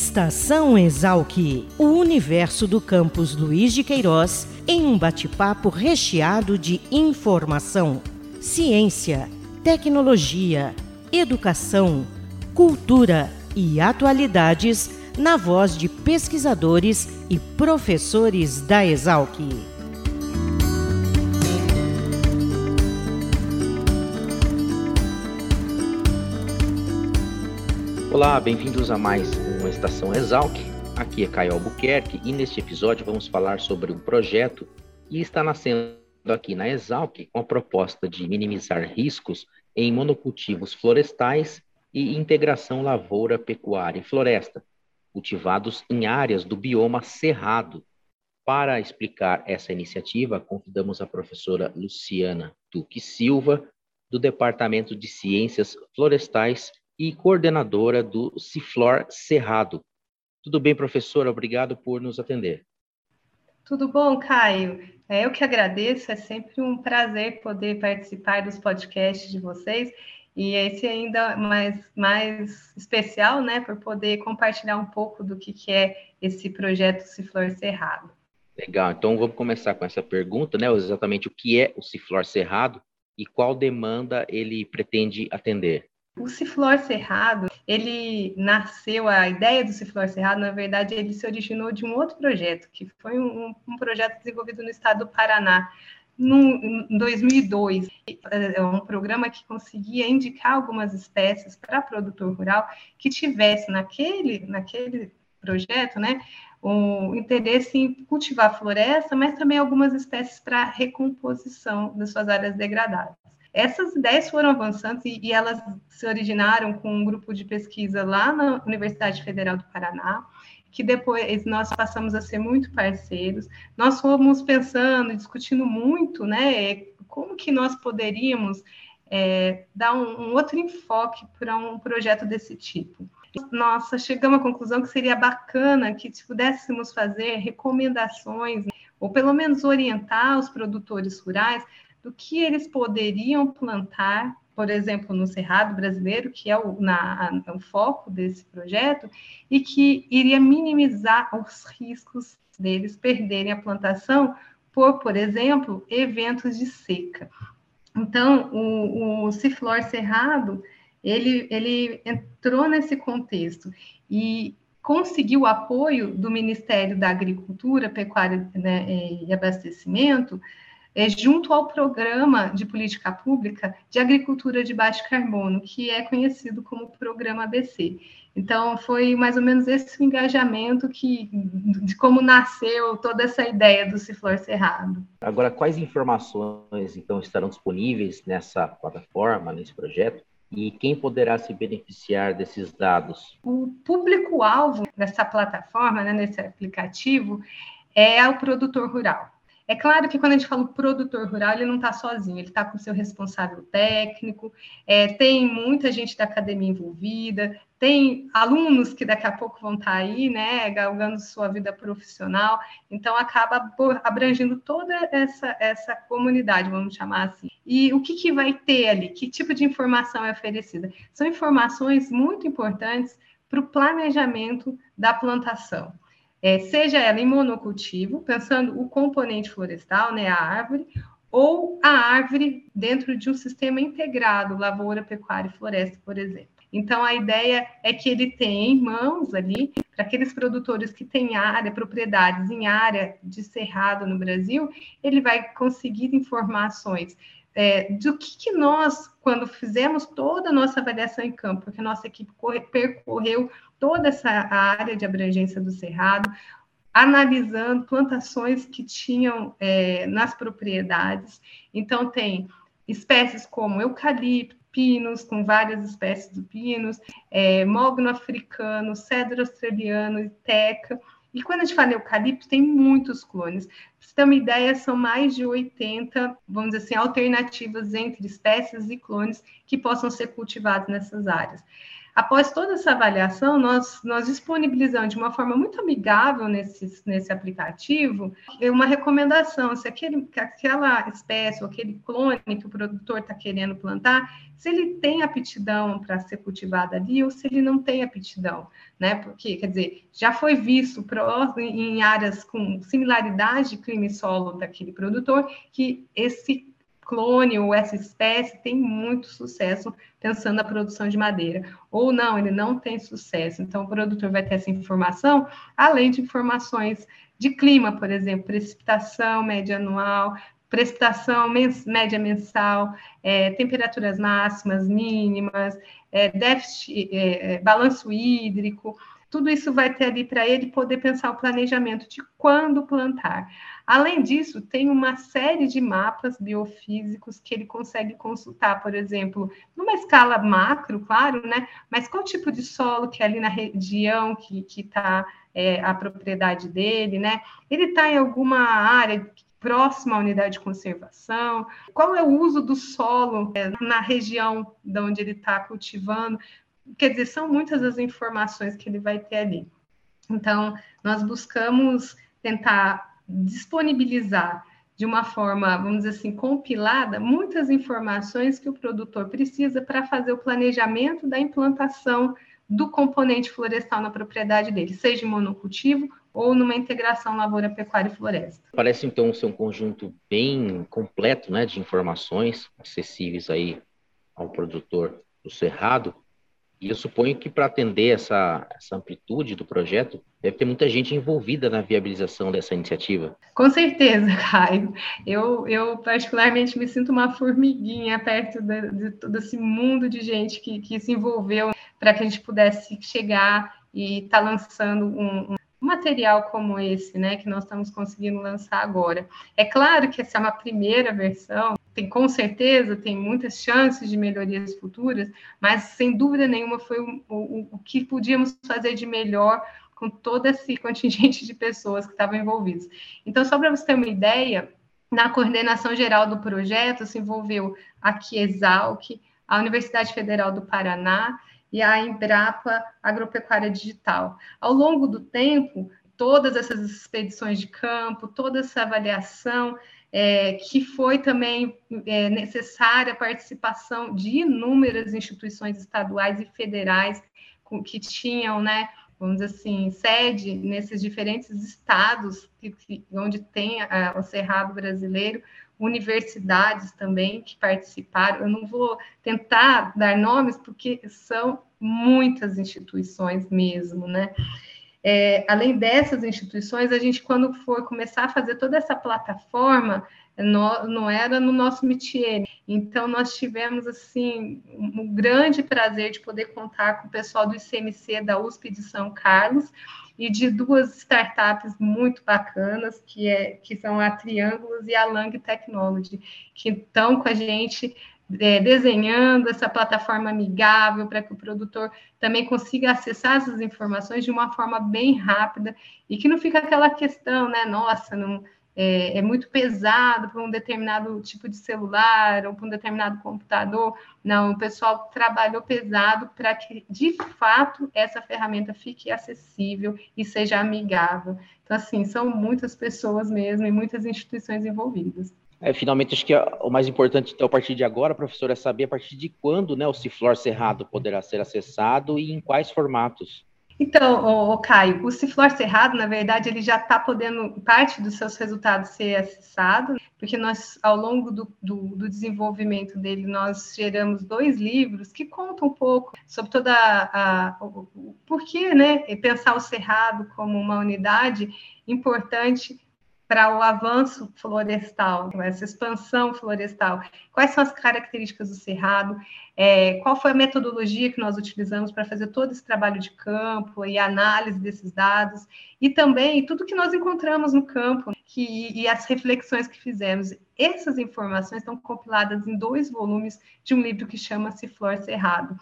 Estação Exalc, o universo do campus Luiz de Queiroz, em um bate-papo recheado de informação, ciência, tecnologia, educação, cultura e atualidades na voz de pesquisadores e professores da Exalc. Olá, bem-vindos a mais uma Estação Exalc. Aqui é Caio Albuquerque e neste episódio vamos falar sobre um projeto que está nascendo aqui na Exalc com a proposta de minimizar riscos em monocultivos florestais e integração lavoura, pecuária e floresta, cultivados em áreas do bioma cerrado. Para explicar essa iniciativa, convidamos a professora Luciana Duque Silva, do Departamento de Ciências Florestais e coordenadora do Ciflor Cerrado. Tudo bem, professora? Obrigado por nos atender. Tudo bom, Caio? É, eu que agradeço, é sempre um prazer poder participar dos podcasts de vocês e esse ainda mais, mais especial, né, por poder compartilhar um pouco do que, que é esse projeto Ciflor Cerrado. Legal, então vamos começar com essa pergunta, né, exatamente o que é o Ciflor Cerrado e qual demanda ele pretende atender. O Ciflor Cerrado, ele nasceu, a ideia do Ciflor Cerrado, na verdade, ele se originou de um outro projeto, que foi um, um projeto desenvolvido no estado do Paraná, no, em 2002. É um programa que conseguia indicar algumas espécies para produtor rural que tivesse naquele, naquele projeto, né, o interesse em cultivar floresta, mas também algumas espécies para recomposição das suas áreas degradadas. Essas ideias foram avançando e, e, elas se originaram com um grupo de pesquisa lá na Universidade Federal do Paraná, que depois nós passamos a ser muito parceiros. Nós fomos pensando, discutindo muito, né, como que nós poderíamos é, dar um, um outro enfoque para um projeto desse tipo. Nossa, chegamos à conclusão que seria bacana que pudéssemos fazer recomendações, ou pelo menos orientar os produtores rurais do que eles poderiam plantar, por exemplo, no Cerrado Brasileiro, que é o, na, a, o foco desse projeto, e que iria minimizar os riscos deles perderem a plantação por, por exemplo, eventos de seca. Então, o, o Ciflor Cerrado, ele, ele entrou nesse contexto e conseguiu apoio do Ministério da Agricultura, Pecuária né, e Abastecimento é, junto ao Programa de Política Pública de Agricultura de Baixo Carbono, que é conhecido como Programa ABC. Então, foi mais ou menos esse o engajamento que, de como nasceu toda essa ideia do Ciflor Cerrado. Agora, quais informações, então, estarão disponíveis nessa plataforma, nesse projeto? E quem poderá se beneficiar desses dados? O público-alvo dessa plataforma, né, nesse aplicativo, é o produtor rural. É claro que quando a gente fala produtor rural, ele não está sozinho, ele está com seu responsável técnico, é, tem muita gente da academia envolvida, tem alunos que daqui a pouco vão estar tá aí, né, galgando sua vida profissional, então acaba abrangendo toda essa, essa comunidade, vamos chamar assim. E o que, que vai ter ali? Que tipo de informação é oferecida? São informações muito importantes para o planejamento da plantação é, seja ela em monocultivo, pensando o componente florestal, né, a árvore, ou a árvore dentro de um sistema integrado, lavoura, pecuária e floresta, por exemplo. Então, a ideia é que ele tenha em mãos ali, para aqueles produtores que têm área, propriedades em área de cerrado no Brasil, ele vai conseguir informações é, do que, que, nós, quando fizemos toda a nossa avaliação em campo, porque a nossa equipe corre, percorreu toda essa área de abrangência do cerrado, analisando plantações que tinham é, nas propriedades. Então, tem espécies como eucalipto, pinos, com várias espécies de pinos, é, mogno africano, cedro australiano e teca. E quando a gente fala eucalipto, tem muitos clones. Para você ter uma ideia, são mais de 80, vamos dizer assim, alternativas entre espécies e clones que possam ser cultivados nessas áreas. Após toda essa avaliação, nós, nós disponibilizamos de uma forma muito amigável nesse, nesse aplicativo uma recomendação, se aquele, aquela espécie ou aquele clone que o produtor está querendo plantar, se ele tem aptidão para ser cultivado ali ou se ele não tem aptidão, né? Porque, quer dizer, já foi visto em áreas com similaridade de clima e solo daquele produtor que esse clone ou essa espécie tem muito sucesso pensando na produção de madeira. Ou não, ele não tem sucesso. Então, o produtor vai ter essa informação, além de informações de clima, por exemplo, precipitação média anual, precipitação mens média mensal, é, temperaturas máximas, mínimas, é, déficit, é, é balanço hídrico, tudo isso vai ter ali para ele poder pensar o planejamento de quando plantar. Além disso, tem uma série de mapas biofísicos que ele consegue consultar, por exemplo, numa escala macro, claro, né? Mas qual tipo de solo que é ali na região que está é, a propriedade dele, né? Ele está em alguma área próxima à unidade de conservação, qual é o uso do solo é, na região de onde ele está cultivando, quer dizer, são muitas as informações que ele vai ter ali. Então, nós buscamos tentar disponibilizar de uma forma, vamos dizer assim, compilada, muitas informações que o produtor precisa para fazer o planejamento da implantação do componente florestal na propriedade dele, seja em monocultivo ou numa integração lavoura, pecuária e floresta. Parece então ser um conjunto bem completo, né, de informações acessíveis aí ao produtor do cerrado. E eu suponho que para atender essa, essa amplitude do projeto, deve ter muita gente envolvida na viabilização dessa iniciativa. Com certeza, Caio. Eu, eu particularmente me sinto uma formiguinha perto de, de todo esse mundo de gente que, que se envolveu para que a gente pudesse chegar e estar tá lançando um, um material como esse, né, que nós estamos conseguindo lançar agora. É claro que essa é uma primeira versão, tem com certeza tem muitas chances de melhorias futuras, mas sem dúvida nenhuma foi o, o, o que podíamos fazer de melhor com todo esse contingente de pessoas que estavam envolvidas. Então, só para você ter uma ideia, na coordenação geral do projeto se envolveu a Exalc, a Universidade Federal do Paraná e a Embrapa Agropecuária Digital. Ao longo do tempo, todas essas expedições de campo, toda essa avaliação, é, que foi também é, necessária a participação de inúmeras instituições estaduais e federais com, que tinham, né, vamos dizer assim, sede nesses diferentes estados que, que, onde tem a, o Cerrado brasileiro, universidades também que participaram. Eu não vou tentar dar nomes porque são muitas instituições mesmo, né? É, além dessas instituições, a gente, quando for começar a fazer toda essa plataforma, não, era no nosso métier. Então, nós tivemos, assim, um grande prazer de poder contar com o pessoal do ICMC da USP de São Carlos e de duas startups muito bacanas, que, é, que são a Triângulos e a Lang Technology, que estão com a gente é, desenhando essa plataforma amigável para que o produtor também consiga acessar essas informações de uma forma bem rápida e que não fica aquela questão, né? Nossa, não, é, é muito pesado para um determinado tipo de celular ou para um determinado computador. Não, o pessoal trabalhou pesado para que, de fato, essa ferramenta fique acessível e seja amigável. Então, assim, são muitas pessoas mesmo e muitas instituições envolvidas. É, finalmente, acho que o mais importante então, a partir de agora, professor, é saber a partir de quando né, o Ciflor Cerrado poderá ser acessado e em quais formatos. Então, o, Caio, o Ciflor Cerrado, na verdade, ele já está podendo, parte dos seus resultados ser acessado, porque nós, ao longo do, do, do, desenvolvimento dele, nós geramos dois livros que contam um pouco sobre toda a, a o, o porquê, né, pensar o Cerrado como uma unidade importante para o avanço florestal, essa expansão florestal? Quais são as características do cerrado? É, qual foi a metodologia que nós utilizamos para fazer todo esse trabalho de campo e análise desses dados? E também tudo que nós encontramos no campo que, e as reflexões que fizemos. Essas informações estão compiladas em dois volumes de um livro que chama-se Flor Cerrado.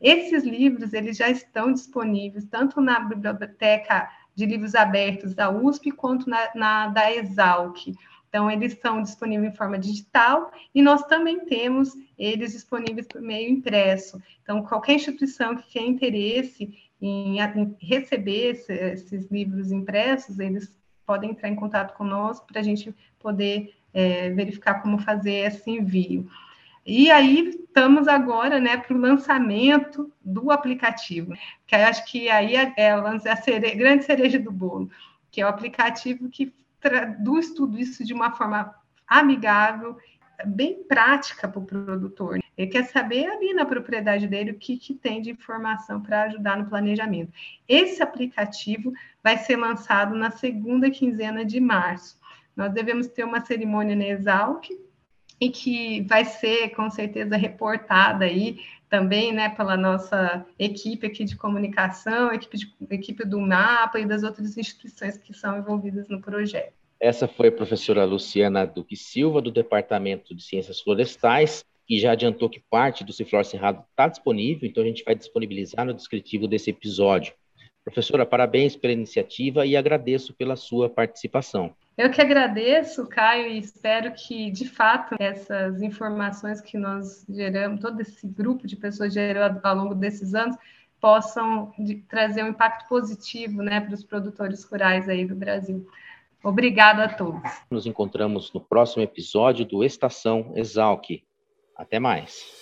Esses livros eles já estão disponíveis tanto na biblioteca de livros abertos da USP quanto na, na da Exalc. Então, eles são disponíveis em forma digital e nós também temos eles disponíveis por meio impresso. Então, qualquer instituição que tenha interesse em, em receber esse, esses livros impressos, eles podem entrar em contato conosco para a gente poder é, verificar como fazer esse envio. E aí estamos agora né, para o lançamento do aplicativo, que eu acho que aí é, é a grande cereja do bolo, que é o aplicativo que traduz tudo isso de uma forma amigável, bem prática para o produtor. Ele quer saber ali na propriedade dele o que, que tem de informação para ajudar no planejamento. Esse aplicativo vai ser lançado na segunda quinzena de março. Nós devemos ter uma cerimônia na Exalc, que vai ser com certeza reportada aí também, né, pela nossa equipe aqui de comunicação, equipe, de, equipe do MAPA e das outras instituições que são envolvidas no projeto. Essa foi a professora Luciana Duque Silva, do Departamento de Ciências Florestais, que já adiantou que parte do Ciflor Cerrado está disponível, então a gente vai disponibilizar no descritivo desse episódio. Professora, parabéns pela iniciativa e agradeço pela sua participação. Eu que agradeço, Caio, e espero que, de fato, essas informações que nós geramos, todo esse grupo de pessoas gerou ao longo desses anos, possam trazer um impacto positivo né, para os produtores rurais aí do Brasil. Obrigada a todos. Nos encontramos no próximo episódio do Estação Exalc. Até mais.